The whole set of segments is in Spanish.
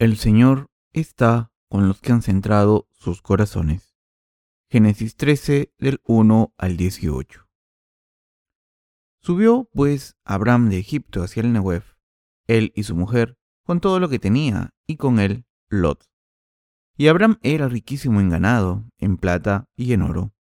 El Señor está con los que han centrado sus corazones. Génesis 13 del 1 al 18. Subió pues Abraham de Egipto hacia el Negev, él y su mujer, con todo lo que tenía, y con él Lot. Y Abraham era riquísimo en ganado, en plata y en oro.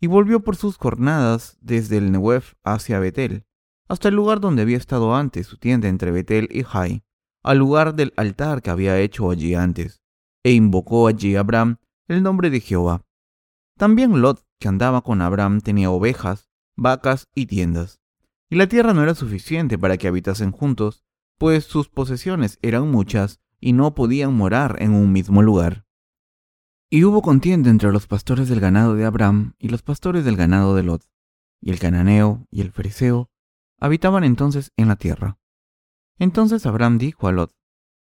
Y volvió por sus jornadas desde el Negev hacia Betel, hasta el lugar donde había estado antes su tienda entre Betel y Jai, al lugar del altar que había hecho allí antes, e invocó allí a Abraham el nombre de Jehová. También Lot, que andaba con Abraham, tenía ovejas, vacas y tiendas. Y la tierra no era suficiente para que habitasen juntos, pues sus posesiones eran muchas y no podían morar en un mismo lugar. Y hubo contienda entre los pastores del ganado de Abraham y los pastores del ganado de Lot, y el cananeo y el fereceo habitaban entonces en la tierra. Entonces Abraham dijo a Lot,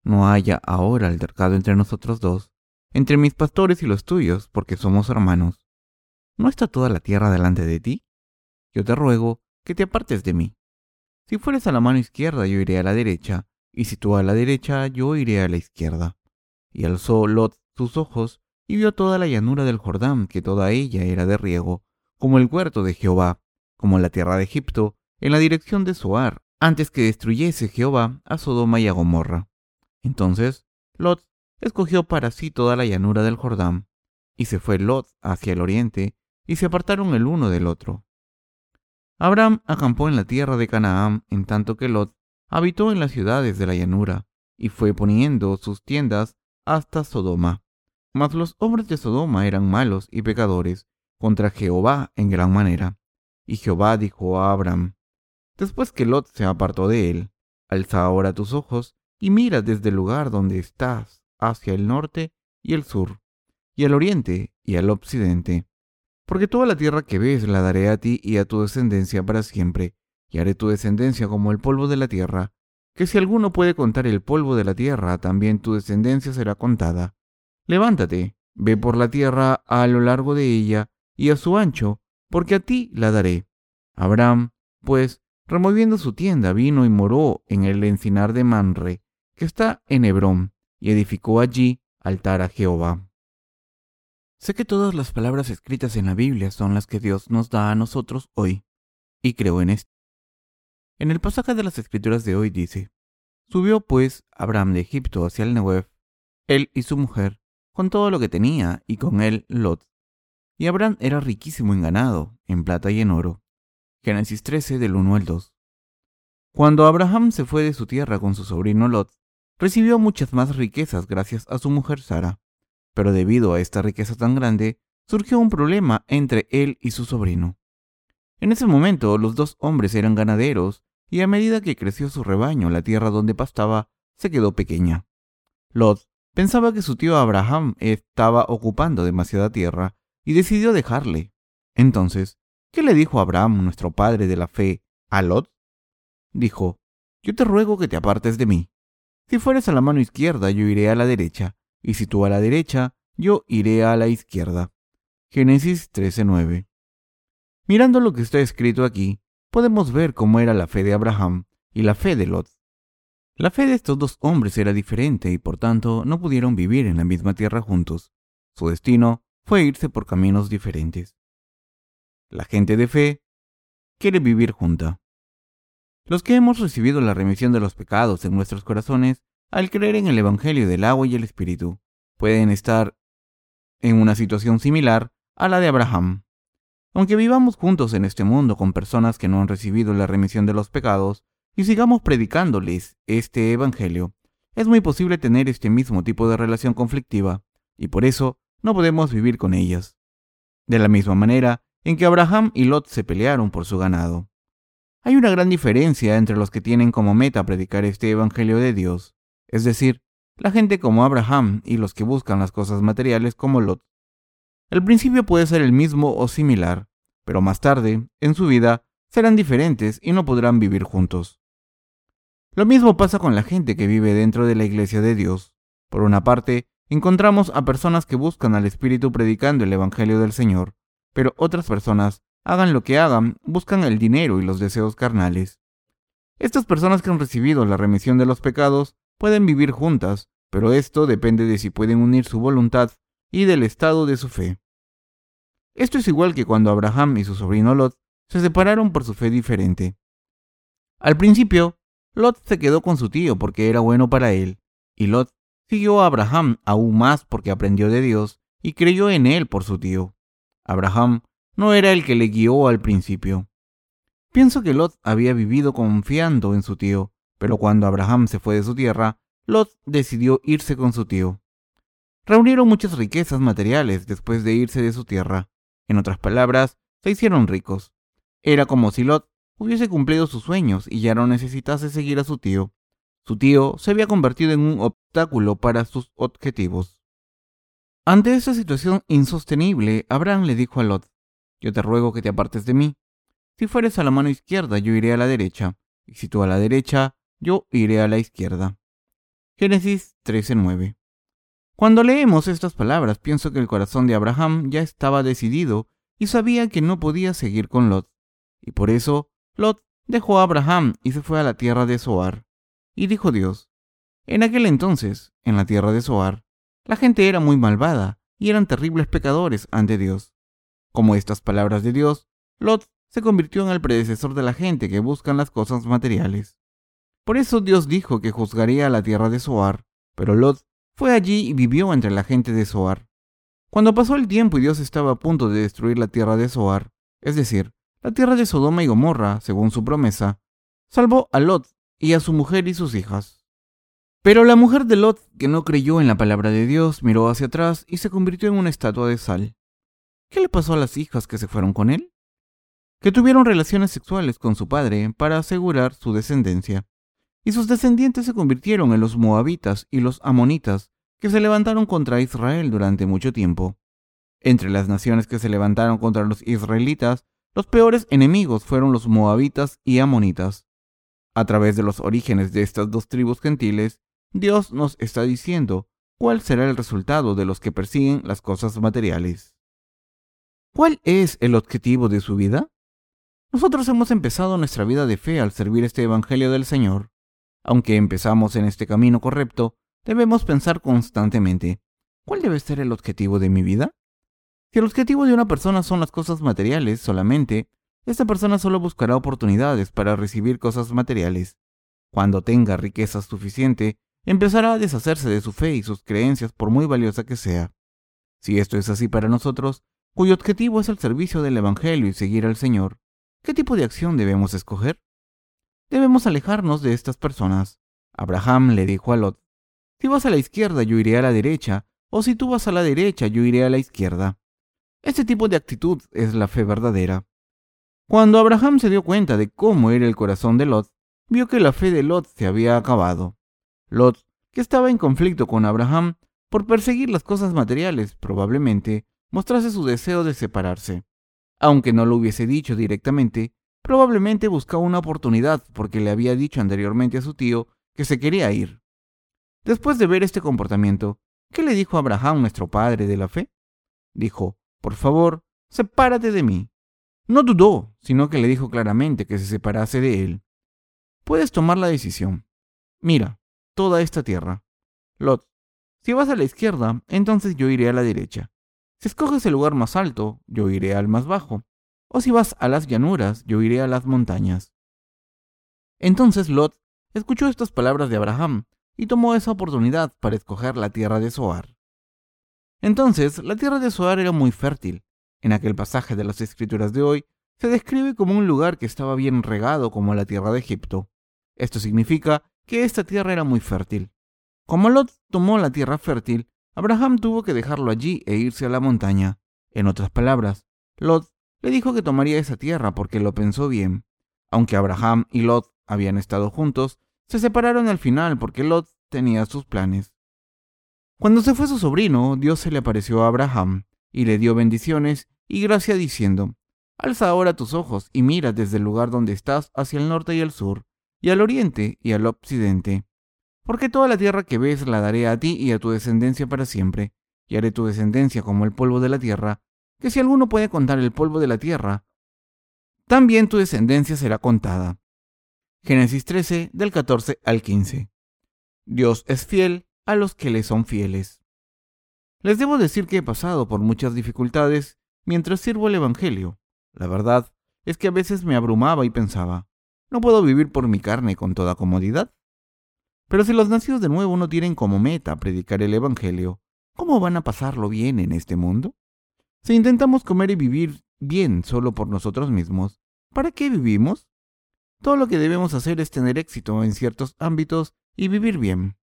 No haya ahora altercado entre nosotros dos, entre mis pastores y los tuyos, porque somos hermanos. ¿No está toda la tierra delante de ti? Yo te ruego que te apartes de mí. Si fueres a la mano izquierda, yo iré a la derecha, y si tú a la derecha, yo iré a la izquierda. Y alzó Lot sus ojos, y vio toda la llanura del Jordán, que toda ella era de riego, como el huerto de Jehová, como la tierra de Egipto, en la dirección de Soar, antes que destruyese Jehová a Sodoma y a Gomorra. Entonces Lot escogió para sí toda la llanura del Jordán, y se fue Lot hacia el oriente, y se apartaron el uno del otro. Abraham acampó en la tierra de Canaán, en tanto que Lot habitó en las ciudades de la llanura, y fue poniendo sus tiendas hasta Sodoma. Mas los hombres de Sodoma eran malos y pecadores contra Jehová en gran manera. Y Jehová dijo a Abraham, Después que Lot se apartó de él, alza ahora tus ojos y mira desde el lugar donde estás hacia el norte y el sur, y al oriente y al occidente. Porque toda la tierra que ves la daré a ti y a tu descendencia para siempre, y haré tu descendencia como el polvo de la tierra, que si alguno puede contar el polvo de la tierra, también tu descendencia será contada. Levántate, ve por la tierra a lo largo de ella y a su ancho, porque a ti la daré. Abraham, pues, Removiendo su tienda, vino y moró en el encinar de Manre, que está en Hebrón, y edificó allí altar a Jehová. Sé que todas las palabras escritas en la Biblia son las que Dios nos da a nosotros hoy, y creo en esto. En el pasaje de las Escrituras de hoy dice, Subió pues Abraham de Egipto hacia el Negev, él y su mujer, con todo lo que tenía, y con él Lot. Y Abraham era riquísimo en ganado, en plata y en oro, Génesis 13 del 1 al 2. Cuando Abraham se fue de su tierra con su sobrino Lot, recibió muchas más riquezas gracias a su mujer Sara. Pero debido a esta riqueza tan grande, surgió un problema entre él y su sobrino. En ese momento los dos hombres eran ganaderos y a medida que creció su rebaño, la tierra donde pastaba se quedó pequeña. Lot pensaba que su tío Abraham estaba ocupando demasiada tierra y decidió dejarle. Entonces ¿Qué le dijo Abraham, nuestro padre de la fe, a Lot? Dijo, Yo te ruego que te apartes de mí. Si fueres a la mano izquierda, yo iré a la derecha, y si tú a la derecha, yo iré a la izquierda. Génesis 13:9. Mirando lo que está escrito aquí, podemos ver cómo era la fe de Abraham y la fe de Lot. La fe de estos dos hombres era diferente y por tanto no pudieron vivir en la misma tierra juntos. Su destino fue irse por caminos diferentes. La gente de fe quiere vivir junta. Los que hemos recibido la remisión de los pecados en nuestros corazones al creer en el Evangelio del agua y el Espíritu, pueden estar en una situación similar a la de Abraham. Aunque vivamos juntos en este mundo con personas que no han recibido la remisión de los pecados y sigamos predicándoles este Evangelio, es muy posible tener este mismo tipo de relación conflictiva y por eso no podemos vivir con ellas. De la misma manera, en que Abraham y Lot se pelearon por su ganado. Hay una gran diferencia entre los que tienen como meta predicar este Evangelio de Dios, es decir, la gente como Abraham y los que buscan las cosas materiales como Lot. El principio puede ser el mismo o similar, pero más tarde, en su vida, serán diferentes y no podrán vivir juntos. Lo mismo pasa con la gente que vive dentro de la iglesia de Dios. Por una parte, encontramos a personas que buscan al Espíritu predicando el Evangelio del Señor, pero otras personas, hagan lo que hagan, buscan el dinero y los deseos carnales. Estas personas que han recibido la remisión de los pecados pueden vivir juntas, pero esto depende de si pueden unir su voluntad y del estado de su fe. Esto es igual que cuando Abraham y su sobrino Lot se separaron por su fe diferente. Al principio, Lot se quedó con su tío porque era bueno para él, y Lot siguió a Abraham aún más porque aprendió de Dios y creyó en él por su tío. Abraham no era el que le guió al principio. Pienso que Lot había vivido confiando en su tío, pero cuando Abraham se fue de su tierra, Lot decidió irse con su tío. Reunieron muchas riquezas materiales después de irse de su tierra. En otras palabras, se hicieron ricos. Era como si Lot hubiese cumplido sus sueños y ya no necesitase seguir a su tío. Su tío se había convertido en un obstáculo para sus objetivos. Ante esa situación insostenible, Abraham le dijo a Lot, Yo te ruego que te apartes de mí. Si fueres a la mano izquierda, yo iré a la derecha, y si tú a la derecha, yo iré a la izquierda. Génesis 13:9 cuando leemos estas palabras, pienso que el corazón de Abraham ya estaba decidido y sabía que no podía seguir con Lot. Y por eso, Lot dejó a Abraham y se fue a la tierra de Zoar. Y dijo Dios, en aquel entonces, en la tierra de Zoar, la gente era muy malvada y eran terribles pecadores ante Dios. Como estas palabras de Dios, Lot se convirtió en el predecesor de la gente que buscan las cosas materiales. Por eso Dios dijo que juzgaría a la tierra de Zoar, pero Lot fue allí y vivió entre la gente de Zoar. Cuando pasó el tiempo y Dios estaba a punto de destruir la tierra de Zoar, es decir, la tierra de Sodoma y Gomorra, según su promesa, salvó a Lot y a su mujer y sus hijas. Pero la mujer de Lot, que no creyó en la palabra de Dios, miró hacia atrás y se convirtió en una estatua de sal. ¿Qué le pasó a las hijas que se fueron con él? Que tuvieron relaciones sexuales con su padre para asegurar su descendencia y sus descendientes se convirtieron en los moabitas y los amonitas, que se levantaron contra Israel durante mucho tiempo. Entre las naciones que se levantaron contra los israelitas, los peores enemigos fueron los moabitas y amonitas. A través de los orígenes de estas dos tribus gentiles, Dios nos está diciendo cuál será el resultado de los que persiguen las cosas materiales. ¿Cuál es el objetivo de su vida? Nosotros hemos empezado nuestra vida de fe al servir este Evangelio del Señor. Aunque empezamos en este camino correcto, debemos pensar constantemente, ¿cuál debe ser el objetivo de mi vida? Si el objetivo de una persona son las cosas materiales solamente, esta persona solo buscará oportunidades para recibir cosas materiales. Cuando tenga riqueza suficiente, empezará a deshacerse de su fe y sus creencias por muy valiosa que sea. Si esto es así para nosotros, cuyo objetivo es el servicio del Evangelio y seguir al Señor, ¿qué tipo de acción debemos escoger? Debemos alejarnos de estas personas. Abraham le dijo a Lot, si vas a la izquierda yo iré a la derecha, o si tú vas a la derecha yo iré a la izquierda. Este tipo de actitud es la fe verdadera. Cuando Abraham se dio cuenta de cómo era el corazón de Lot, vio que la fe de Lot se había acabado. Lot, que estaba en conflicto con Abraham por perseguir las cosas materiales, probablemente mostrase su deseo de separarse. Aunque no lo hubiese dicho directamente, Probablemente buscaba una oportunidad porque le había dicho anteriormente a su tío que se quería ir. Después de ver este comportamiento, ¿qué le dijo Abraham, nuestro padre de la fe? Dijo, por favor, sepárate de mí. No dudó, sino que le dijo claramente que se separase de él. Puedes tomar la decisión. Mira, toda esta tierra. Lot, si vas a la izquierda, entonces yo iré a la derecha. Si escoges el lugar más alto, yo iré al más bajo o si vas a las llanuras, yo iré a las montañas. Entonces Lot escuchó estas palabras de Abraham y tomó esa oportunidad para escoger la tierra de Zoar. Entonces, la tierra de Zoar era muy fértil. En aquel pasaje de las escrituras de hoy, se describe como un lugar que estaba bien regado como la tierra de Egipto. Esto significa que esta tierra era muy fértil. Como Lot tomó la tierra fértil, Abraham tuvo que dejarlo allí e irse a la montaña. En otras palabras, Lot le dijo que tomaría esa tierra porque lo pensó bien. Aunque Abraham y Lot habían estado juntos, se separaron al final porque Lot tenía sus planes. Cuando se fue su sobrino, Dios se le apareció a Abraham y le dio bendiciones y gracia diciendo, Alza ahora tus ojos y mira desde el lugar donde estás hacia el norte y el sur, y al oriente y al occidente. Porque toda la tierra que ves la daré a ti y a tu descendencia para siempre, y haré tu descendencia como el polvo de la tierra, que si alguno puede contar el polvo de la tierra, también tu descendencia será contada. Génesis 13 del 14 al 15. Dios es fiel a los que le son fieles. Les debo decir que he pasado por muchas dificultades mientras sirvo el Evangelio. La verdad es que a veces me abrumaba y pensaba, ¿no puedo vivir por mi carne con toda comodidad? Pero si los nacidos de nuevo no tienen como meta predicar el Evangelio, ¿cómo van a pasarlo bien en este mundo? Si intentamos comer y vivir bien solo por nosotros mismos, ¿para qué vivimos? Todo lo que debemos hacer es tener éxito en ciertos ámbitos y vivir bien.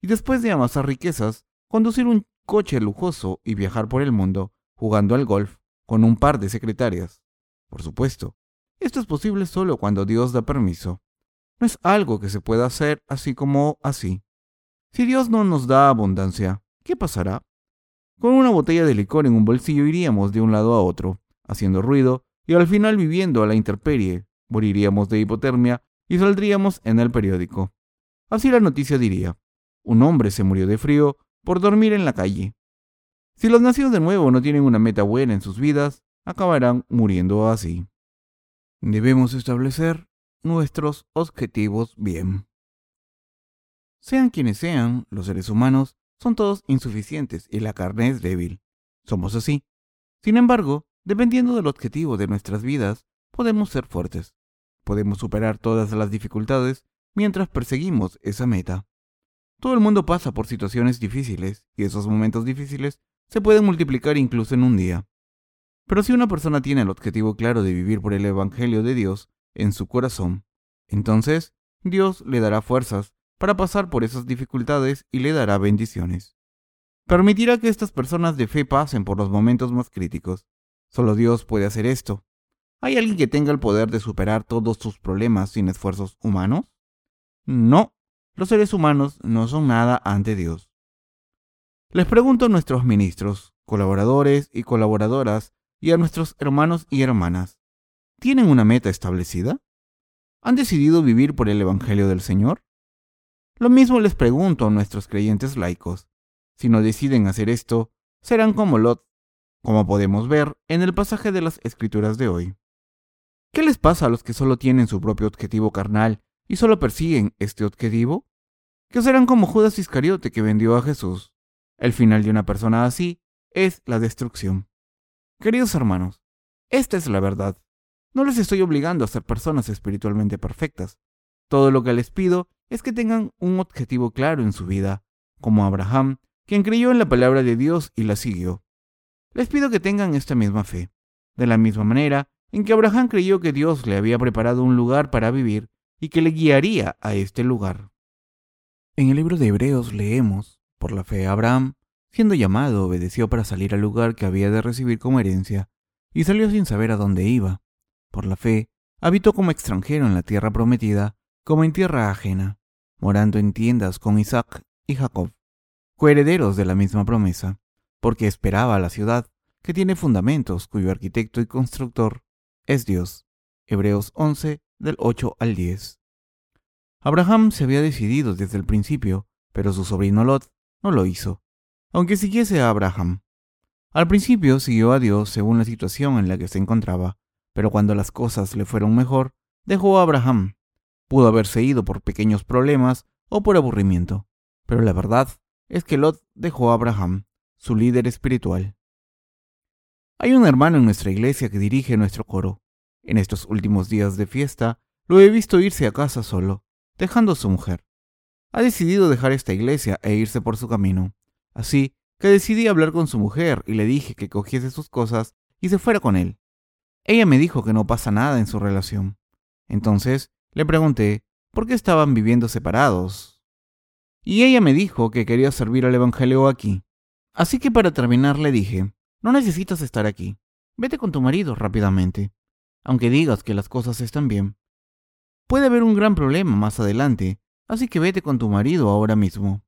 Y después de amasar riquezas, conducir un coche lujoso y viajar por el mundo, jugando al golf, con un par de secretarias. Por supuesto, esto es posible solo cuando Dios da permiso. No es algo que se pueda hacer así como así. Si Dios no nos da abundancia, ¿qué pasará? Con una botella de licor en un bolsillo iríamos de un lado a otro, haciendo ruido y al final viviendo a la intemperie, moriríamos de hipotermia y saldríamos en el periódico. Así la noticia diría, un hombre se murió de frío por dormir en la calle. Si los nacidos de nuevo no tienen una meta buena en sus vidas, acabarán muriendo así. Debemos establecer nuestros objetivos bien. Sean quienes sean, los seres humanos son todos insuficientes y la carne es débil. Somos así. Sin embargo, dependiendo del objetivo de nuestras vidas, podemos ser fuertes. Podemos superar todas las dificultades mientras perseguimos esa meta. Todo el mundo pasa por situaciones difíciles y esos momentos difíciles se pueden multiplicar incluso en un día. Pero si una persona tiene el objetivo claro de vivir por el Evangelio de Dios en su corazón, entonces Dios le dará fuerzas para pasar por esas dificultades y le dará bendiciones. Permitirá que estas personas de fe pasen por los momentos más críticos. Solo Dios puede hacer esto. ¿Hay alguien que tenga el poder de superar todos sus problemas sin esfuerzos humanos? No, los seres humanos no son nada ante Dios. Les pregunto a nuestros ministros, colaboradores y colaboradoras y a nuestros hermanos y hermanas, ¿tienen una meta establecida? ¿Han decidido vivir por el Evangelio del Señor? Lo mismo les pregunto a nuestros creyentes laicos. Si no deciden hacer esto, serán como Lot, como podemos ver en el pasaje de las Escrituras de hoy. ¿Qué les pasa a los que solo tienen su propio objetivo carnal y solo persiguen este objetivo? Que serán como Judas Iscariote que vendió a Jesús. El final de una persona así es la destrucción. Queridos hermanos, esta es la verdad. No les estoy obligando a ser personas espiritualmente perfectas. Todo lo que les pido es que tengan un objetivo claro en su vida, como Abraham, quien creyó en la palabra de Dios y la siguió. Les pido que tengan esta misma fe, de la misma manera en que Abraham creyó que Dios le había preparado un lugar para vivir y que le guiaría a este lugar. En el libro de Hebreos leemos, por la fe, Abraham, siendo llamado, obedeció para salir al lugar que había de recibir como herencia, y salió sin saber a dónde iba. Por la fe, habitó como extranjero en la tierra prometida, como en tierra ajena, morando en tiendas con Isaac y Jacob, coherederos de la misma promesa, porque esperaba la ciudad, que tiene fundamentos, cuyo arquitecto y constructor es Dios. Hebreos 11, del 8 al 10. Abraham se había decidido desde el principio, pero su sobrino Lot no lo hizo, aunque siguiese a Abraham. Al principio siguió a Dios según la situación en la que se encontraba, pero cuando las cosas le fueron mejor, dejó a Abraham. Pudo haberse ido por pequeños problemas o por aburrimiento, pero la verdad es que Lot dejó a Abraham, su líder espiritual. Hay un hermano en nuestra iglesia que dirige nuestro coro. En estos últimos días de fiesta, lo he visto irse a casa solo, dejando a su mujer ha decidido dejar esta iglesia e irse por su camino. Así que decidí hablar con su mujer y le dije que cogiese sus cosas y se fuera con él. Ella me dijo que no pasa nada en su relación. Entonces le pregunté por qué estaban viviendo separados. Y ella me dijo que quería servir al Evangelio aquí. Así que para terminar le dije, no necesitas estar aquí. Vete con tu marido rápidamente, aunque digas que las cosas están bien. Puede haber un gran problema más adelante Así que vete con tu marido ahora mismo.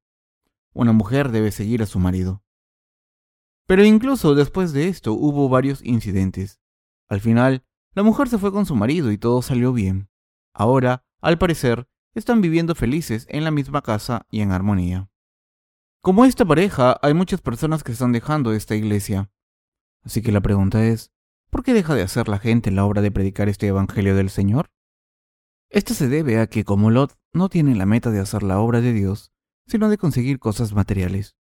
Una mujer debe seguir a su marido. Pero incluso después de esto hubo varios incidentes. Al final, la mujer se fue con su marido y todo salió bien. Ahora, al parecer, están viviendo felices en la misma casa y en armonía. Como esta pareja, hay muchas personas que están dejando esta iglesia. Así que la pregunta es, ¿por qué deja de hacer la gente la obra de predicar este Evangelio del Señor? Esto se debe a que como Lot no tiene la meta de hacer la obra de Dios, sino de conseguir cosas materiales.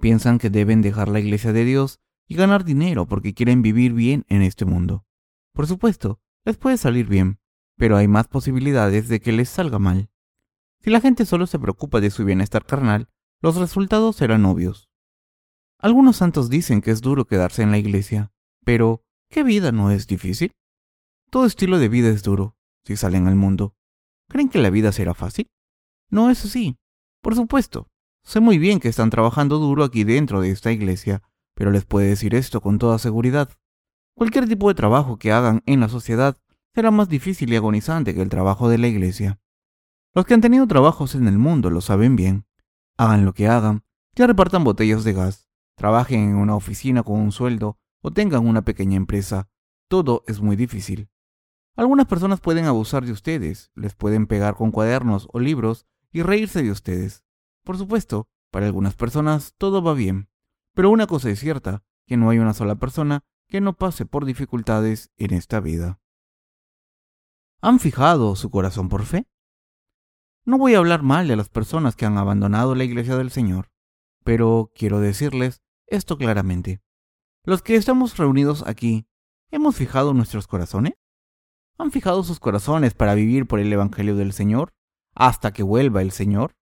Piensan que deben dejar la iglesia de Dios y ganar dinero porque quieren vivir bien en este mundo. Por supuesto, les puede salir bien, pero hay más posibilidades de que les salga mal. Si la gente solo se preocupa de su bienestar carnal, los resultados serán obvios. Algunos santos dicen que es duro quedarse en la iglesia, pero ¿qué vida no es difícil? Todo estilo de vida es duro, si salen al mundo. ¿Creen que la vida será fácil? No es así. Por supuesto, sé muy bien que están trabajando duro aquí dentro de esta iglesia, pero les puedo decir esto con toda seguridad. Cualquier tipo de trabajo que hagan en la sociedad será más difícil y agonizante que el trabajo de la iglesia. Los que han tenido trabajos en el mundo lo saben bien. Hagan lo que hagan, ya repartan botellas de gas, trabajen en una oficina con un sueldo o tengan una pequeña empresa. Todo es muy difícil. Algunas personas pueden abusar de ustedes, les pueden pegar con cuadernos o libros y reírse de ustedes. Por supuesto, para algunas personas todo va bien, pero una cosa es cierta, que no hay una sola persona que no pase por dificultades en esta vida. ¿Han fijado su corazón por fe? No voy a hablar mal de las personas que han abandonado la iglesia del Señor, pero quiero decirles esto claramente. Los que estamos reunidos aquí, ¿hemos fijado nuestros corazones? ¿Han fijado sus corazones para vivir por el Evangelio del Señor hasta que vuelva el Señor?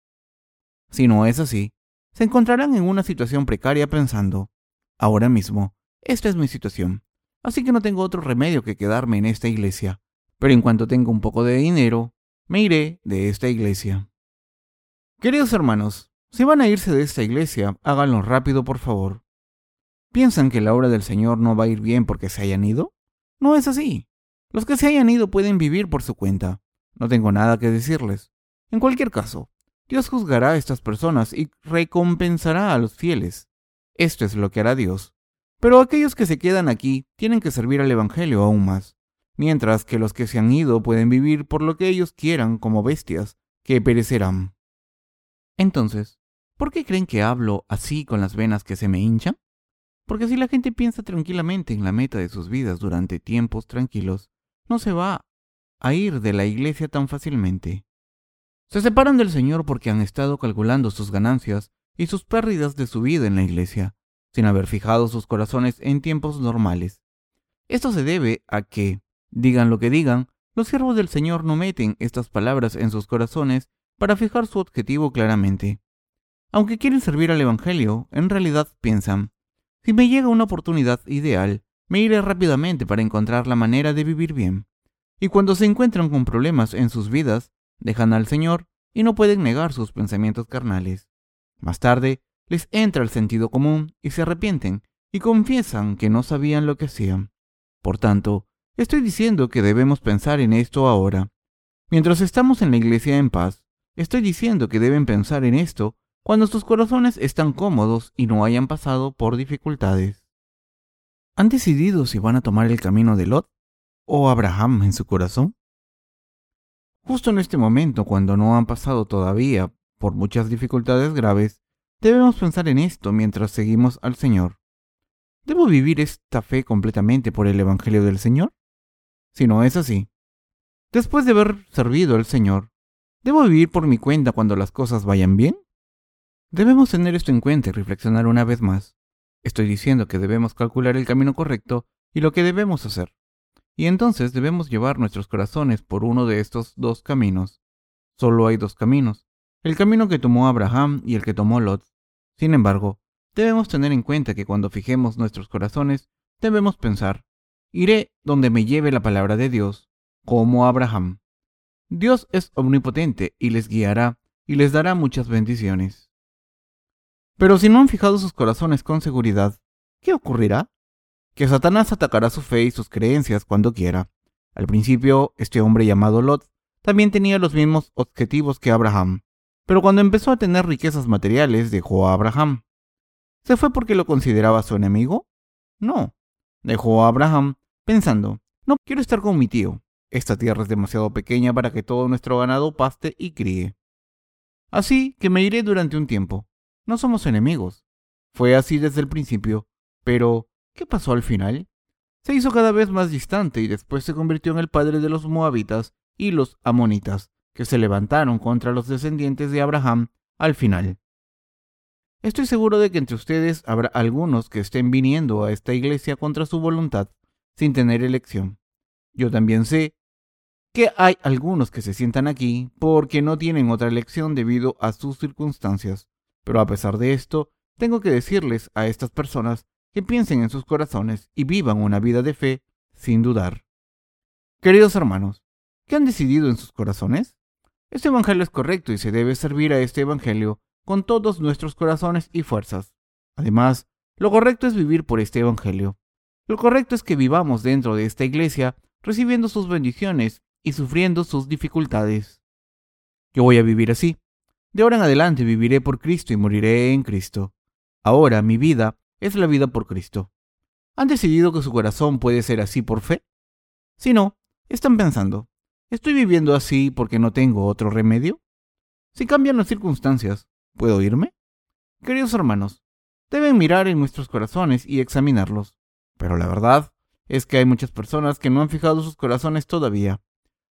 Si no es así, se encontrarán en una situación precaria pensando, ahora mismo, esta es mi situación, así que no tengo otro remedio que quedarme en esta iglesia, pero en cuanto tenga un poco de dinero, me iré de esta iglesia. Queridos hermanos, si van a irse de esta iglesia, háganlo rápido, por favor. ¿Piensan que la obra del Señor no va a ir bien porque se hayan ido? No es así. Los que se hayan ido pueden vivir por su cuenta. No tengo nada que decirles. En cualquier caso, Dios juzgará a estas personas y recompensará a los fieles. Esto es lo que hará Dios. Pero aquellos que se quedan aquí tienen que servir al Evangelio aún más mientras que los que se han ido pueden vivir por lo que ellos quieran como bestias, que perecerán. Entonces, ¿por qué creen que hablo así con las venas que se me hinchan? Porque si la gente piensa tranquilamente en la meta de sus vidas durante tiempos tranquilos, no se va a ir de la iglesia tan fácilmente. Se separan del Señor porque han estado calculando sus ganancias y sus pérdidas de su vida en la iglesia, sin haber fijado sus corazones en tiempos normales. Esto se debe a que, Digan lo que digan, los siervos del Señor no meten estas palabras en sus corazones para fijar su objetivo claramente. Aunque quieren servir al Evangelio, en realidad piensan, si me llega una oportunidad ideal, me iré rápidamente para encontrar la manera de vivir bien. Y cuando se encuentran con problemas en sus vidas, dejan al Señor y no pueden negar sus pensamientos carnales. Más tarde, les entra el sentido común y se arrepienten y confiesan que no sabían lo que hacían. Por tanto, Estoy diciendo que debemos pensar en esto ahora. Mientras estamos en la iglesia en paz, estoy diciendo que deben pensar en esto cuando sus corazones están cómodos y no hayan pasado por dificultades. ¿Han decidido si van a tomar el camino de Lot o Abraham en su corazón? Justo en este momento, cuando no han pasado todavía por muchas dificultades graves, debemos pensar en esto mientras seguimos al Señor. ¿Debo vivir esta fe completamente por el Evangelio del Señor? Si no es así, después de haber servido al Señor, ¿debo vivir por mi cuenta cuando las cosas vayan bien? Debemos tener esto en cuenta y reflexionar una vez más. Estoy diciendo que debemos calcular el camino correcto y lo que debemos hacer. Y entonces debemos llevar nuestros corazones por uno de estos dos caminos. Solo hay dos caminos, el camino que tomó Abraham y el que tomó Lot. Sin embargo, debemos tener en cuenta que cuando fijemos nuestros corazones, debemos pensar, Iré donde me lleve la palabra de Dios, como Abraham. Dios es omnipotente y les guiará y les dará muchas bendiciones. Pero si no han fijado sus corazones con seguridad, ¿qué ocurrirá? Que Satanás atacará su fe y sus creencias cuando quiera. Al principio, este hombre llamado Lot también tenía los mismos objetivos que Abraham, pero cuando empezó a tener riquezas materiales dejó a Abraham. ¿Se fue porque lo consideraba su enemigo? No, dejó a Abraham pensando, no quiero estar con mi tío. Esta tierra es demasiado pequeña para que todo nuestro ganado paste y críe. Así que me iré durante un tiempo. No somos enemigos. Fue así desde el principio. Pero, ¿qué pasó al final? Se hizo cada vez más distante y después se convirtió en el padre de los moabitas y los amonitas, que se levantaron contra los descendientes de Abraham al final. Estoy seguro de que entre ustedes habrá algunos que estén viniendo a esta iglesia contra su voluntad, sin tener elección. Yo también sé que hay algunos que se sientan aquí porque no tienen otra elección debido a sus circunstancias. Pero a pesar de esto, tengo que decirles a estas personas que piensen en sus corazones y vivan una vida de fe sin dudar. Queridos hermanos, ¿qué han decidido en sus corazones? Este Evangelio es correcto y se debe servir a este Evangelio con todos nuestros corazones y fuerzas. Además, lo correcto es vivir por este Evangelio. Lo correcto es que vivamos dentro de esta iglesia recibiendo sus bendiciones y sufriendo sus dificultades. Yo voy a vivir así. De ahora en adelante viviré por Cristo y moriré en Cristo. Ahora mi vida es la vida por Cristo. ¿Han decidido que su corazón puede ser así por fe? Si no, están pensando, ¿estoy viviendo así porque no tengo otro remedio? Si cambian las circunstancias, ¿puedo irme? Queridos hermanos, deben mirar en nuestros corazones y examinarlos. Pero la verdad es que hay muchas personas que no han fijado sus corazones todavía.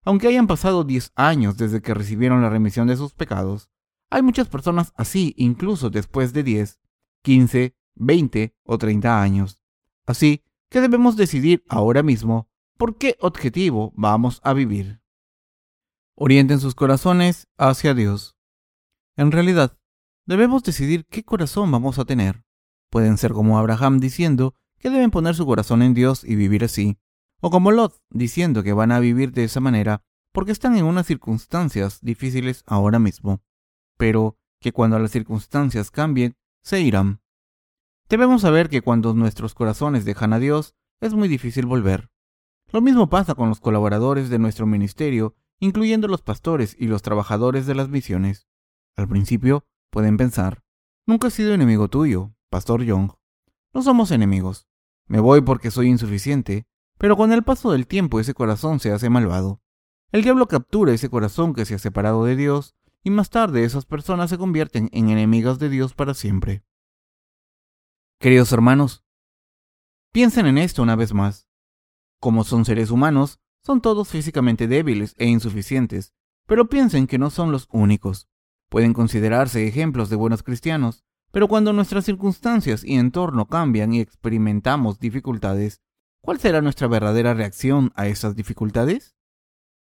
Aunque hayan pasado 10 años desde que recibieron la remisión de sus pecados, hay muchas personas así incluso después de 10, 15, 20 o 30 años. Así que debemos decidir ahora mismo por qué objetivo vamos a vivir. Orienten sus corazones hacia Dios. En realidad, debemos decidir qué corazón vamos a tener. Pueden ser como Abraham diciendo que deben poner su corazón en Dios y vivir así, o como Lot, diciendo que van a vivir de esa manera porque están en unas circunstancias difíciles ahora mismo, pero que cuando las circunstancias cambien, se irán. Debemos saber que cuando nuestros corazones dejan a Dios, es muy difícil volver. Lo mismo pasa con los colaboradores de nuestro ministerio, incluyendo los pastores y los trabajadores de las misiones. Al principio, pueden pensar, nunca he sido enemigo tuyo, Pastor Young. No somos enemigos. Me voy porque soy insuficiente, pero con el paso del tiempo ese corazón se hace malvado. El diablo captura ese corazón que se ha separado de Dios y más tarde esas personas se convierten en enemigas de Dios para siempre. Queridos hermanos, piensen en esto una vez más. Como son seres humanos, son todos físicamente débiles e insuficientes, pero piensen que no son los únicos. Pueden considerarse ejemplos de buenos cristianos, pero cuando nuestras circunstancias y entorno cambian y experimentamos dificultades, ¿Cuál será nuestra verdadera reacción a esas dificultades?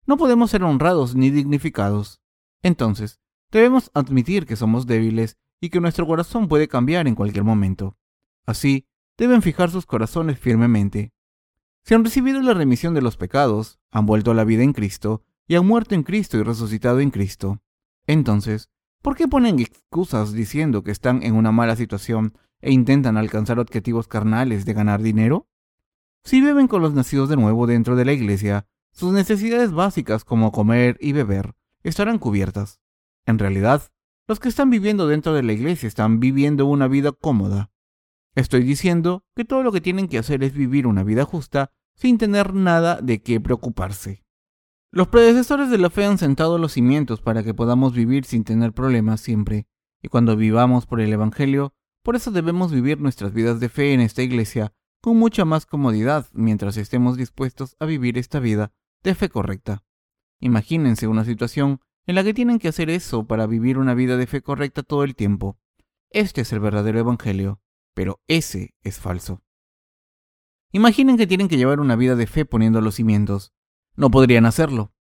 No podemos ser honrados ni dignificados. Entonces, debemos admitir que somos débiles y que nuestro corazón puede cambiar en cualquier momento. Así, deben fijar sus corazones firmemente. Si han recibido la remisión de los pecados, han vuelto a la vida en Cristo y han muerto en Cristo y resucitado en Cristo. Entonces, ¿por qué ponen excusas diciendo que están en una mala situación e intentan alcanzar objetivos carnales de ganar dinero? Si viven con los nacidos de nuevo dentro de la iglesia, sus necesidades básicas como comer y beber estarán cubiertas. En realidad, los que están viviendo dentro de la iglesia están viviendo una vida cómoda. Estoy diciendo que todo lo que tienen que hacer es vivir una vida justa sin tener nada de qué preocuparse. Los predecesores de la fe han sentado los cimientos para que podamos vivir sin tener problemas siempre, y cuando vivamos por el Evangelio, por eso debemos vivir nuestras vidas de fe en esta iglesia con mucha más comodidad mientras estemos dispuestos a vivir esta vida de fe correcta. Imagínense una situación en la que tienen que hacer eso para vivir una vida de fe correcta todo el tiempo. Este es el verdadero Evangelio, pero ese es falso. Imaginen que tienen que llevar una vida de fe poniendo los cimientos. No podrían hacerlo.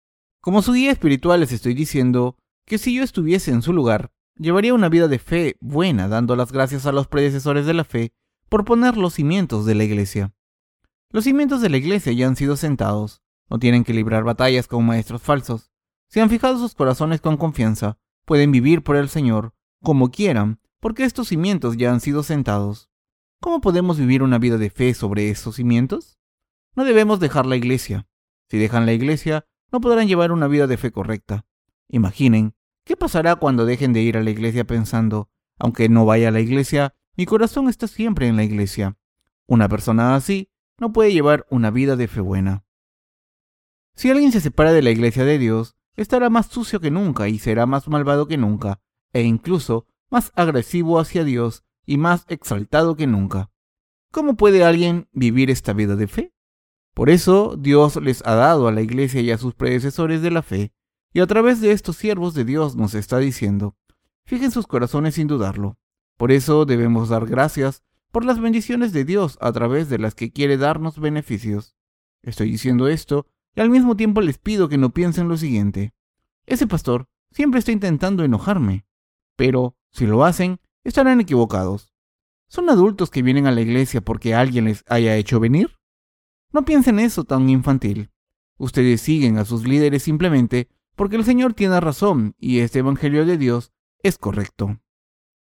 Como su guía espiritual les estoy diciendo que si yo estuviese en su lugar, llevaría una vida de fe buena dando las gracias a los predecesores de la fe por poner los cimientos de la iglesia. Los cimientos de la iglesia ya han sido sentados, no tienen que librar batallas con maestros falsos. Si han fijado sus corazones con confianza, pueden vivir por el Señor como quieran, porque estos cimientos ya han sido sentados. ¿Cómo podemos vivir una vida de fe sobre esos cimientos? No debemos dejar la iglesia. Si dejan la iglesia, no podrán llevar una vida de fe correcta. Imaginen, ¿qué pasará cuando dejen de ir a la iglesia pensando, aunque no vaya a la iglesia, mi corazón está siempre en la iglesia. Una persona así no puede llevar una vida de fe buena. Si alguien se separa de la iglesia de Dios, estará más sucio que nunca y será más malvado que nunca, e incluso más agresivo hacia Dios y más exaltado que nunca. ¿Cómo puede alguien vivir esta vida de fe? Por eso Dios les ha dado a la iglesia y a sus predecesores de la fe, y a través de estos siervos de Dios nos está diciendo, fijen sus corazones sin dudarlo, Por eso debemos dar gracias por las bendiciones de Dios a través de las que quiere darnos beneficios. Estoy diciendo esto y al mismo tiempo les pido que no piensen lo siguiente. Ese pastor siempre está intentando enojarme. Pero, si lo hacen, estarán equivocados. ¿Son adultos que vienen a la iglesia porque alguien les haya hecho venir? No piensen eso tan infantil. Ustedes siguen a sus líderes simplemente porque el Señor tiene razón y este Evangelio de Dios es correcto.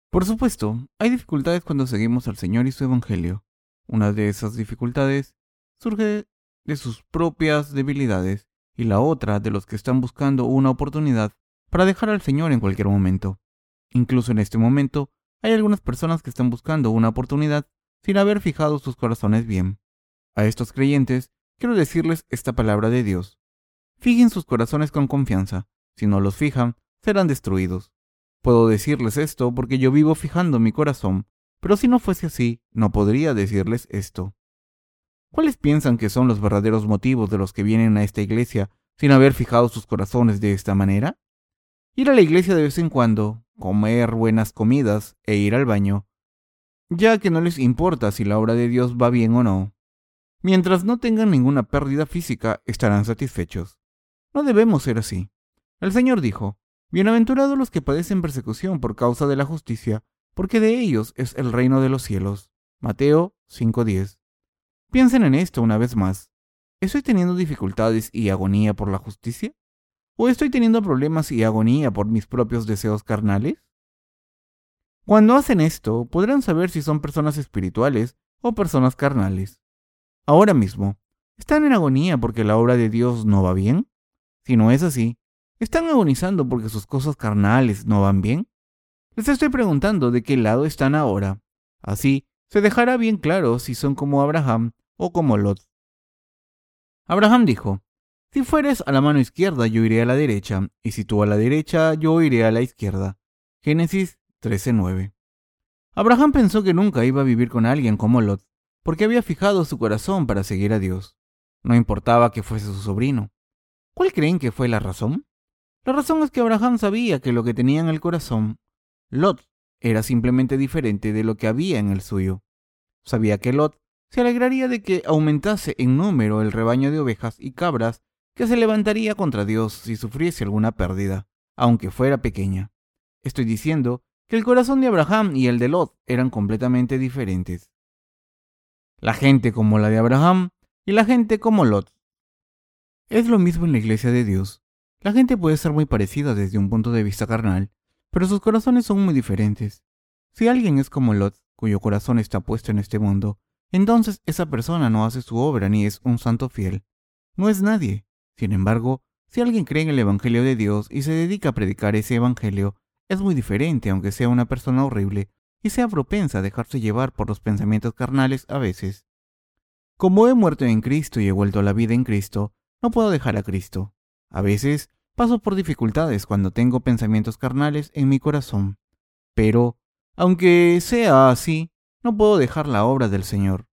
Por supuesto, hay dificultades cuando seguimos al Señor y su Evangelio. Una de esas dificultades surge de sus propias debilidades y la otra de los que están buscando una oportunidad para dejar al Señor en cualquier momento. Incluso en este momento, hay algunas personas que están buscando una oportunidad sin haber fijado sus corazones bien. A estos creyentes quiero decirles esta palabra de Dios. Fijen sus corazones con confianza. Si no los fijan, serán destruidos. Puedo decirles esto porque yo vivo fijando mi corazón, pero si no fuese así, no podría decirles esto. ¿Cuáles piensan que son los verdaderos motivos de los que vienen a esta iglesia sin haber fijado sus corazones de esta manera? Ir a la iglesia de vez en cuando, comer buenas comidas e ir al baño, ya que no les importa si la obra de Dios va bien o no. Mientras no tengan ninguna pérdida física, estarán satisfechos. No debemos ser así. El Señor dijo, Bienaventurados los que padecen persecución por causa de la justicia, porque de ellos es el reino de los cielos. Mateo 5:10. Piensen en esto una vez más. ¿Estoy teniendo dificultades y agonía por la justicia? ¿O estoy teniendo problemas y agonía por mis propios deseos carnales? Cuando hacen esto, podrán saber si son personas espirituales o personas carnales. Ahora mismo, ¿están en agonía porque la obra de Dios no va bien? Si no es así, ¿están agonizando porque sus cosas carnales no van bien? Les estoy preguntando de qué lado están ahora. Así, se dejará bien claro si son como Abraham o como Lot. Abraham dijo, Si fueres a la mano izquierda, yo iré a la derecha, y si tú a la derecha, yo iré a la izquierda. Génesis 13:9. Abraham pensó que nunca iba a vivir con alguien como Lot, porque había fijado su corazón para seguir a Dios. No importaba que fuese su sobrino. ¿Cuál creen que fue la razón? La razón es que Abraham sabía que lo que tenía en el corazón, Lot, era simplemente diferente de lo que había en el suyo. Sabía que Lot se alegraría de que aumentase en número el rebaño de ovejas y cabras que se levantaría contra Dios si sufriese alguna pérdida, aunque fuera pequeña. Estoy diciendo que el corazón de Abraham y el de Lot eran completamente diferentes. La gente como la de Abraham y la gente como Lot. Es lo mismo en la iglesia de Dios. La gente puede ser muy parecida desde un punto de vista carnal, pero sus corazones son muy diferentes. Si alguien es como Lot, cuyo corazón está puesto en este mundo, entonces esa persona no hace su obra ni es un santo fiel. No es nadie. Sin embargo, si alguien cree en el Evangelio de Dios y se dedica a predicar ese Evangelio, es muy diferente aunque sea una persona horrible y sea propensa a dejarse llevar por los pensamientos carnales a veces. Como he muerto en Cristo y he vuelto a la vida en Cristo, no puedo dejar a Cristo. A veces paso por dificultades cuando tengo pensamientos carnales en mi corazón. Pero, aunque sea así, no puedo dejar la obra del Señor.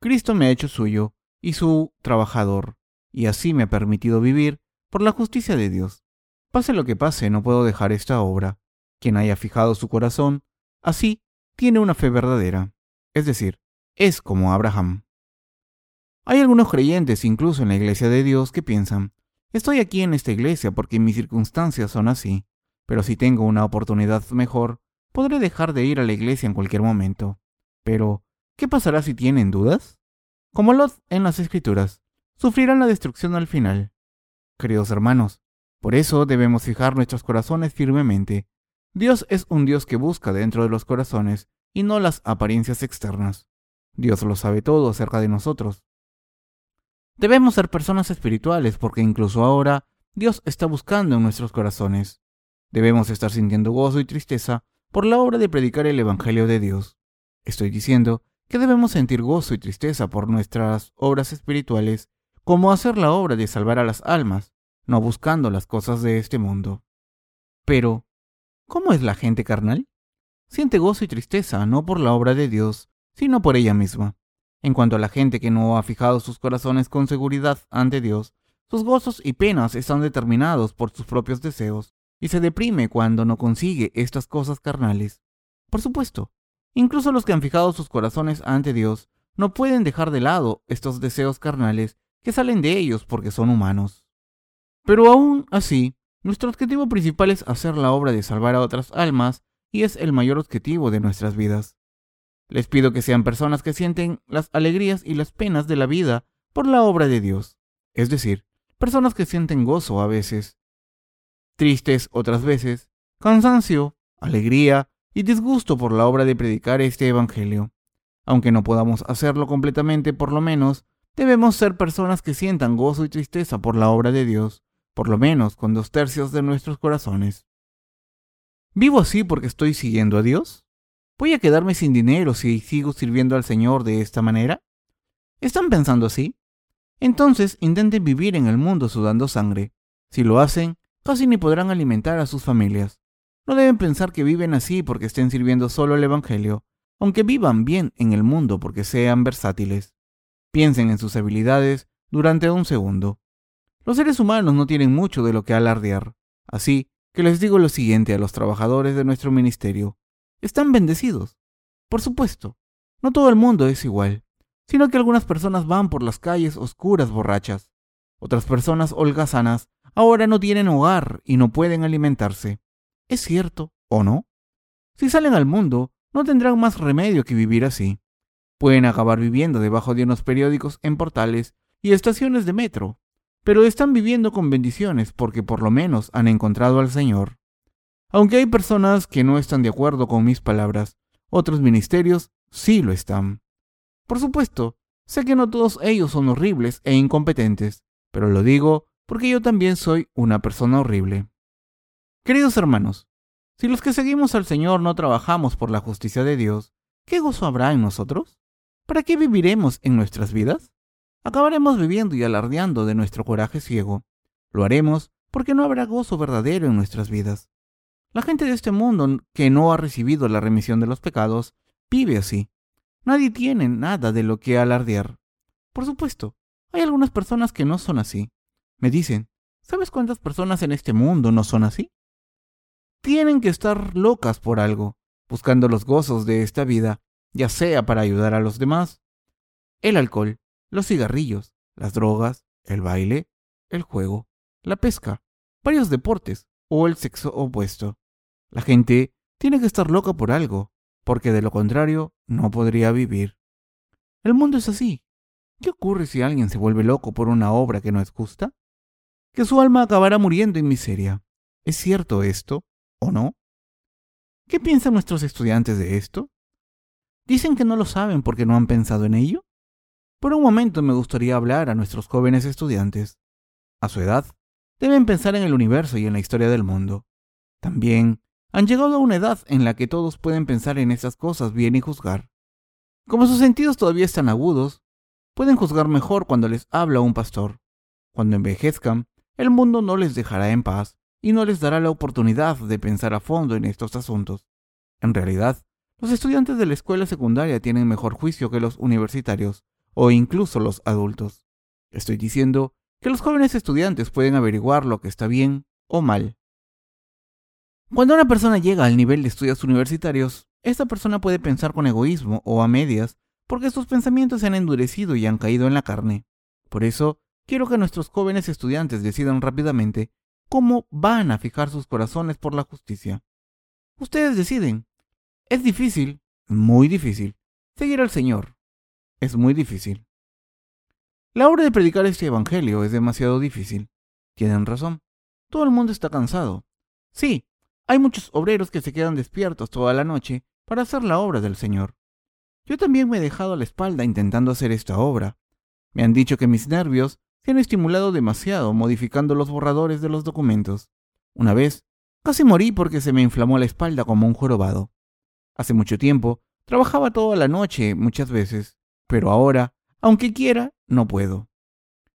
Cristo me ha hecho suyo y su trabajador, y así me ha permitido vivir por la justicia de Dios. Pase lo que pase, no puedo dejar esta obra. Quien haya fijado su corazón, así, tiene una fe verdadera, es decir, es como Abraham. Hay algunos creyentes, incluso en la iglesia de Dios, que piensan, estoy aquí en esta iglesia porque mis circunstancias son así, pero si tengo una oportunidad mejor, podré dejar de ir a la iglesia en cualquier momento. Pero, ¿qué pasará si tienen dudas? Como Lot en las Escrituras, sufrirán la destrucción al final. Queridos hermanos, por eso debemos fijar nuestros corazones firmemente. Dios es un Dios que busca dentro de los corazones y no las apariencias externas. Dios lo sabe todo acerca de nosotros. Debemos ser personas espirituales porque incluso ahora Dios está buscando en nuestros corazones. Debemos estar sintiendo gozo y tristeza por la obra de predicar el Evangelio de Dios. Estoy diciendo que debemos sentir gozo y tristeza por nuestras obras espirituales, como hacer la obra de salvar a las almas, no buscando las cosas de este mundo. Pero, ¿cómo es la gente carnal? Siente gozo y tristeza no por la obra de Dios, sino por ella misma. En cuanto a la gente que no ha fijado sus corazones con seguridad ante Dios, sus gozos y penas están determinados por sus propios deseos, y se deprime cuando no consigue estas cosas carnales. Por supuesto, incluso los que han fijado sus corazones ante Dios no pueden dejar de lado estos deseos carnales que salen de ellos porque son humanos. Pero aún así, nuestro objetivo principal es hacer la obra de salvar a otras almas y es el mayor objetivo de nuestras vidas. Les pido que sean personas que sienten las alegrías y las penas de la vida por la obra de Dios, es decir, personas que sienten gozo a veces, tristes otras veces, cansancio, alegría y disgusto por la obra de predicar este Evangelio. Aunque no podamos hacerlo completamente, por lo menos, debemos ser personas que sientan gozo y tristeza por la obra de Dios, por lo menos con dos tercios de nuestros corazones. ¿Vivo así porque estoy siguiendo a Dios? ¿Voy a quedarme sin dinero si sigo sirviendo al Señor de esta manera? ¿Están pensando así? Entonces intenten vivir en el mundo sudando sangre. Si lo hacen, casi ni podrán alimentar a sus familias. No deben pensar que viven así porque estén sirviendo solo el Evangelio, aunque vivan bien en el mundo porque sean versátiles. Piensen en sus habilidades durante un segundo. Los seres humanos no tienen mucho de lo que alardear, así que les digo lo siguiente a los trabajadores de nuestro ministerio. Están bendecidos. Por supuesto, no todo el mundo es igual, sino que algunas personas van por las calles oscuras borrachas. Otras personas holgazanas ahora no tienen hogar y no pueden alimentarse. ¿Es cierto o no? Si salen al mundo, no tendrán más remedio que vivir así. Pueden acabar viviendo debajo de unos periódicos en portales y estaciones de metro, pero están viviendo con bendiciones porque por lo menos han encontrado al Señor. Aunque hay personas que no están de acuerdo con mis palabras, otros ministerios sí lo están. Por supuesto, sé que no todos ellos son horribles e incompetentes, pero lo digo porque yo también soy una persona horrible. Queridos hermanos, si los que seguimos al Señor no trabajamos por la justicia de Dios, ¿qué gozo habrá en nosotros? ¿Para qué viviremos en nuestras vidas? Acabaremos viviendo y alardeando de nuestro coraje ciego. Lo haremos porque no habrá gozo verdadero en nuestras vidas. La gente de este mundo que no ha recibido la remisión de los pecados vive así. Nadie tiene nada de lo que alardear. Por supuesto, hay algunas personas que no son así. Me dicen, ¿sabes cuántas personas en este mundo no son así? tienen que estar locas por algo, buscando los gozos de esta vida, ya sea para ayudar a los demás. El alcohol, los cigarrillos, las drogas, el baile, el juego, la pesca, varios deportes o el sexo opuesto. La gente tiene que estar loca por algo, porque de lo contrario no podría vivir. El mundo es así. ¿Qué ocurre si alguien se vuelve loco por una obra que no es justa? Que su alma acabará muriendo en miseria. ¿Es cierto esto? ¿O no? ¿Qué piensan nuestros estudiantes de esto? ¿Dicen que no lo saben porque no han pensado en ello? Por un momento me gustaría hablar a nuestros jóvenes estudiantes. A su edad, deben pensar en el universo y en la historia del mundo. También han llegado a una edad en la que todos pueden pensar en esas cosas bien y juzgar. Como sus sentidos todavía están agudos, pueden juzgar mejor cuando les habla un pastor. Cuando envejezcan, el mundo no les dejará en paz y no les dará la oportunidad de pensar a fondo en estos asuntos. En realidad, los estudiantes de la escuela secundaria tienen mejor juicio que los universitarios o incluso los adultos. Estoy diciendo que los jóvenes estudiantes pueden averiguar lo que está bien o mal. Cuando una persona llega al nivel de estudios universitarios, esta persona puede pensar con egoísmo o a medias porque sus pensamientos se han endurecido y han caído en la carne. Por eso, quiero que nuestros jóvenes estudiantes decidan rápidamente cómo van a fijar sus corazones por la justicia. Ustedes deciden. Es difícil, muy difícil, seguir al Señor. Es muy difícil. La obra de predicar este Evangelio es demasiado difícil. Tienen razón. Todo el mundo está cansado. Sí, hay muchos obreros que se quedan despiertos toda la noche para hacer la obra del Señor. Yo también me he dejado a la espalda intentando hacer esta obra. Me han dicho que mis nervios se han estimulado demasiado modificando los borradores de los documentos. Una vez, casi morí porque se me inflamó la espalda como un jorobado. Hace mucho tiempo, trabajaba toda la noche muchas veces, pero ahora, aunque quiera, no puedo.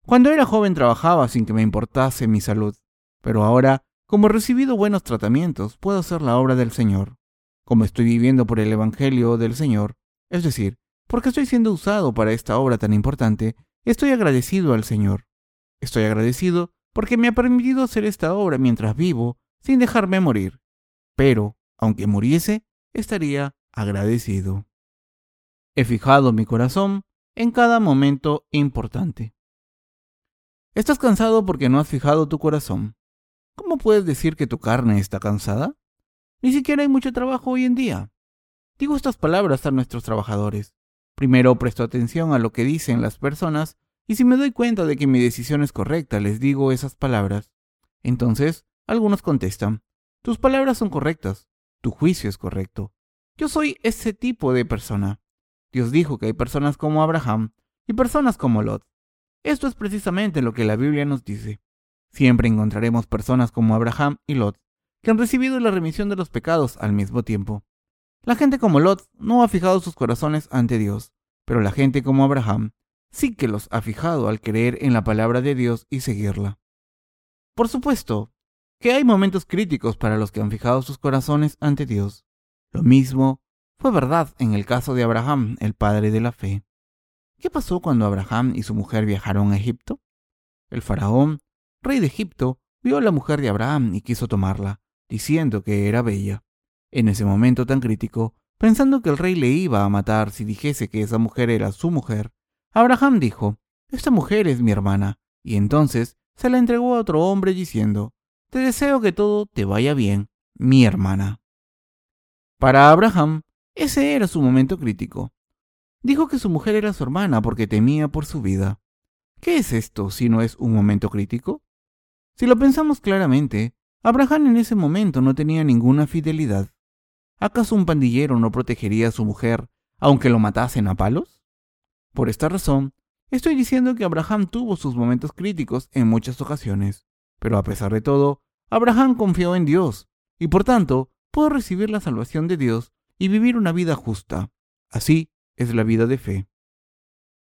Cuando era joven trabajaba sin que me importase mi salud, pero ahora, como he recibido buenos tratamientos, puedo hacer la obra del Señor. Como estoy viviendo por el Evangelio del Señor, es decir, porque estoy siendo usado para esta obra tan importante, Estoy agradecido al Señor. Estoy agradecido porque me ha permitido hacer esta obra mientras vivo, sin dejarme morir. Pero, aunque muriese, estaría agradecido. He fijado mi corazón en cada momento importante. Estás cansado porque no has fijado tu corazón. ¿Cómo puedes decir que tu carne está cansada? Ni siquiera hay mucho trabajo hoy en día. Digo estas palabras a nuestros trabajadores. Primero presto atención a lo que dicen las personas y si me doy cuenta de que mi decisión es correcta, les digo esas palabras. Entonces, algunos contestan, tus palabras son correctas, tu juicio es correcto. Yo soy ese tipo de persona. Dios dijo que hay personas como Abraham y personas como Lot. Esto es precisamente lo que la Biblia nos dice. Siempre encontraremos personas como Abraham y Lot, que han recibido la remisión de los pecados al mismo tiempo. La gente como Lot no ha fijado sus corazones ante Dios, pero la gente como Abraham sí que los ha fijado al creer en la palabra de Dios y seguirla. Por supuesto que hay momentos críticos para los que han fijado sus corazones ante Dios. Lo mismo fue verdad en el caso de Abraham, el padre de la fe. ¿Qué pasó cuando Abraham y su mujer viajaron a Egipto? El faraón, rey de Egipto, vio a la mujer de Abraham y quiso tomarla, diciendo que era bella. En ese momento tan crítico, pensando que el rey le iba a matar si dijese que esa mujer era su mujer, Abraham dijo, Esta mujer es mi hermana, y entonces se la entregó a otro hombre diciendo, Te deseo que todo te vaya bien, mi hermana. Para Abraham, ese era su momento crítico. Dijo que su mujer era su hermana porque temía por su vida. ¿Qué es esto si no es un momento crítico? Si lo pensamos claramente, Abraham en ese momento no tenía ninguna fidelidad. ¿Acaso un pandillero no protegería a su mujer aunque lo matasen a palos? Por esta razón, estoy diciendo que Abraham tuvo sus momentos críticos en muchas ocasiones, pero a pesar de todo, Abraham confió en Dios y por tanto pudo recibir la salvación de Dios y vivir una vida justa. Así es la vida de fe.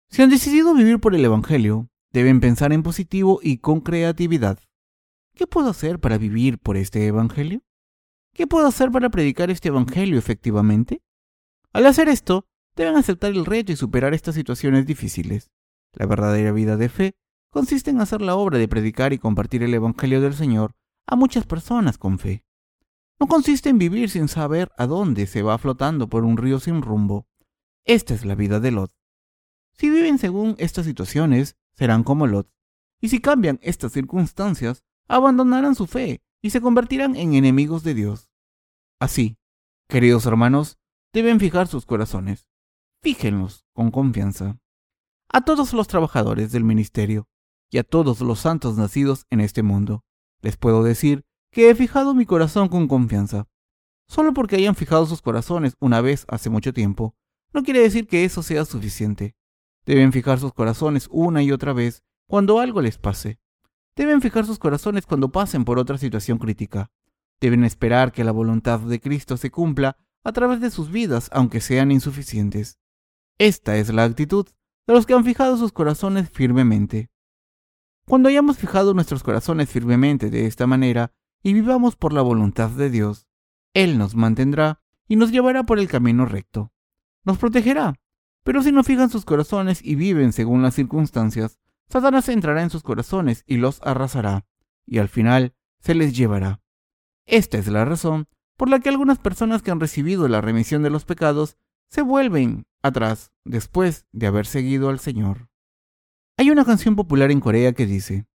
Si han decidido vivir por el Evangelio, deben pensar en positivo y con creatividad. ¿Qué puedo hacer para vivir por este Evangelio? ¿Qué puedo hacer para predicar este Evangelio efectivamente? Al hacer esto, deben aceptar el reto y superar estas situaciones difíciles. La verdadera vida de fe consiste en hacer la obra de predicar y compartir el Evangelio del Señor a muchas personas con fe. No consiste en vivir sin saber a dónde se va flotando por un río sin rumbo. Esta es la vida de Lot. Si viven según estas situaciones, serán como Lot. Y si cambian estas circunstancias, abandonarán su fe y se convertirán en enemigos de Dios. Así, queridos hermanos, deben fijar sus corazones. Fíjenlos con confianza. A todos los trabajadores del ministerio y a todos los santos nacidos en este mundo, les puedo decir que he fijado mi corazón con confianza. Solo porque hayan fijado sus corazones una vez hace mucho tiempo, no quiere decir que eso sea suficiente. Deben fijar sus corazones una y otra vez cuando algo les pase. Deben fijar sus corazones cuando pasen por otra situación crítica. Deben esperar que la voluntad de Cristo se cumpla a través de sus vidas, aunque sean insuficientes. Esta es la actitud de los que han fijado sus corazones firmemente. Cuando hayamos fijado nuestros corazones firmemente de esta manera y vivamos por la voluntad de Dios, Él nos mantendrá y nos llevará por el camino recto. Nos protegerá. Pero si no fijan sus corazones y viven según las circunstancias, Satanás entrará en sus corazones y los arrasará, y al final se les llevará. Esta es la razón por la que algunas personas que han recibido la remisión de los pecados se vuelven atrás después de haber seguido al Señor. Hay una canción popular en Corea que dice,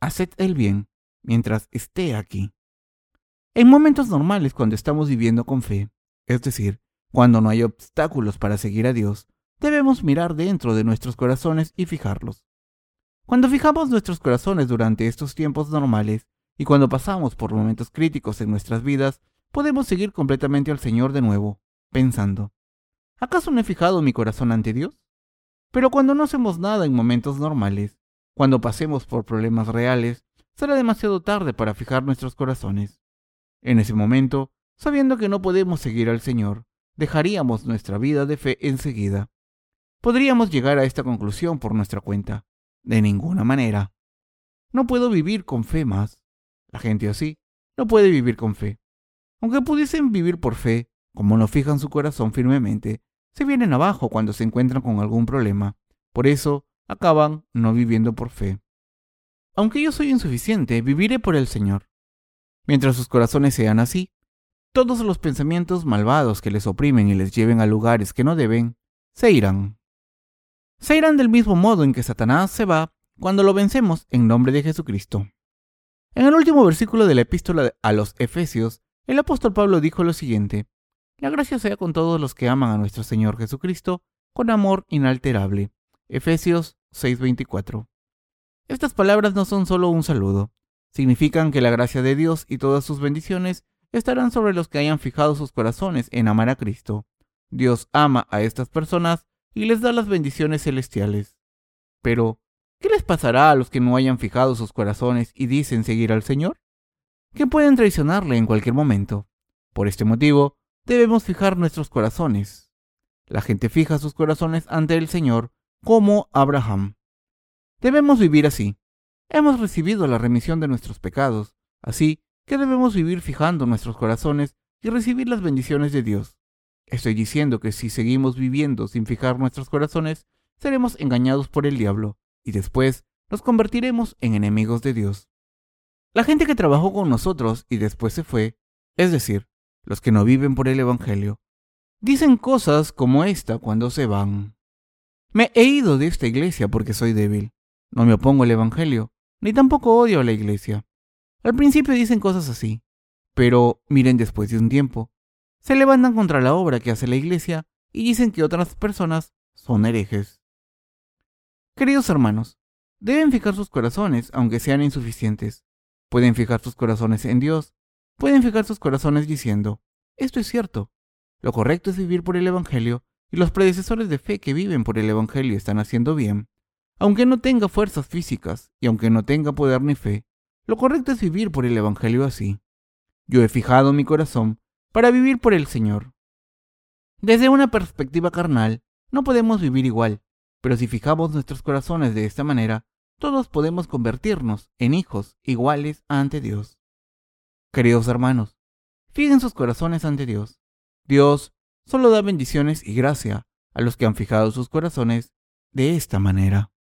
Haced el bien mientras esté aquí. En momentos normales cuando estamos viviendo con fe, es decir, cuando no hay obstáculos para seguir a Dios, debemos mirar dentro de nuestros corazones y fijarlos. Cuando fijamos nuestros corazones durante estos tiempos normales y cuando pasamos por momentos críticos en nuestras vidas, podemos seguir completamente al Señor de nuevo, pensando, ¿acaso no he fijado mi corazón ante Dios? Pero cuando no hacemos nada en momentos normales, cuando pasemos por problemas reales, será demasiado tarde para fijar nuestros corazones. En ese momento, sabiendo que no podemos seguir al Señor, dejaríamos nuestra vida de fe enseguida. Podríamos llegar a esta conclusión por nuestra cuenta. De ninguna manera. No puedo vivir con fe más. La gente así no puede vivir con fe. Aunque pudiesen vivir por fe, como no fijan su corazón firmemente, se vienen abajo cuando se encuentran con algún problema. Por eso acaban no viviendo por fe. Aunque yo soy insuficiente, viviré por el Señor. Mientras sus corazones sean así, todos los pensamientos malvados que les oprimen y les lleven a lugares que no deben, se irán. Se irán del mismo modo en que Satanás se va cuando lo vencemos en nombre de Jesucristo. En el último versículo de la epístola a los Efesios, el apóstol Pablo dijo lo siguiente, La gracia sea con todos los que aman a nuestro Señor Jesucristo con amor inalterable. Efesios 6:24. Estas palabras no son solo un saludo, significan que la gracia de Dios y todas sus bendiciones estarán sobre los que hayan fijado sus corazones en amar a Cristo. Dios ama a estas personas y les da las bendiciones celestiales. Pero, ¿qué les pasará a los que no hayan fijado sus corazones y dicen seguir al Señor? Que pueden traicionarle en cualquier momento. Por este motivo, debemos fijar nuestros corazones. La gente fija sus corazones ante el Señor, como Abraham. Debemos vivir así. Hemos recibido la remisión de nuestros pecados, así que debemos vivir fijando nuestros corazones y recibir las bendiciones de Dios. Estoy diciendo que si seguimos viviendo sin fijar nuestros corazones, seremos engañados por el diablo y después nos convertiremos en enemigos de Dios. La gente que trabajó con nosotros y después se fue, es decir, los que no viven por el Evangelio, dicen cosas como esta cuando se van. Me he ido de esta iglesia porque soy débil. No me opongo al Evangelio, ni tampoco odio a la iglesia. Al principio dicen cosas así, pero miren después de un tiempo, se levantan contra la obra que hace la Iglesia y dicen que otras personas son herejes. Queridos hermanos, deben fijar sus corazones, aunque sean insuficientes. Pueden fijar sus corazones en Dios, pueden fijar sus corazones diciendo, esto es cierto, lo correcto es vivir por el Evangelio y los predecesores de fe que viven por el Evangelio están haciendo bien. Aunque no tenga fuerzas físicas y aunque no tenga poder ni fe, lo correcto es vivir por el Evangelio así. Yo he fijado mi corazón para vivir por el Señor. Desde una perspectiva carnal, no podemos vivir igual, pero si fijamos nuestros corazones de esta manera, todos podemos convertirnos en hijos iguales ante Dios. Queridos hermanos, fijen sus corazones ante Dios. Dios solo da bendiciones y gracia a los que han fijado sus corazones de esta manera.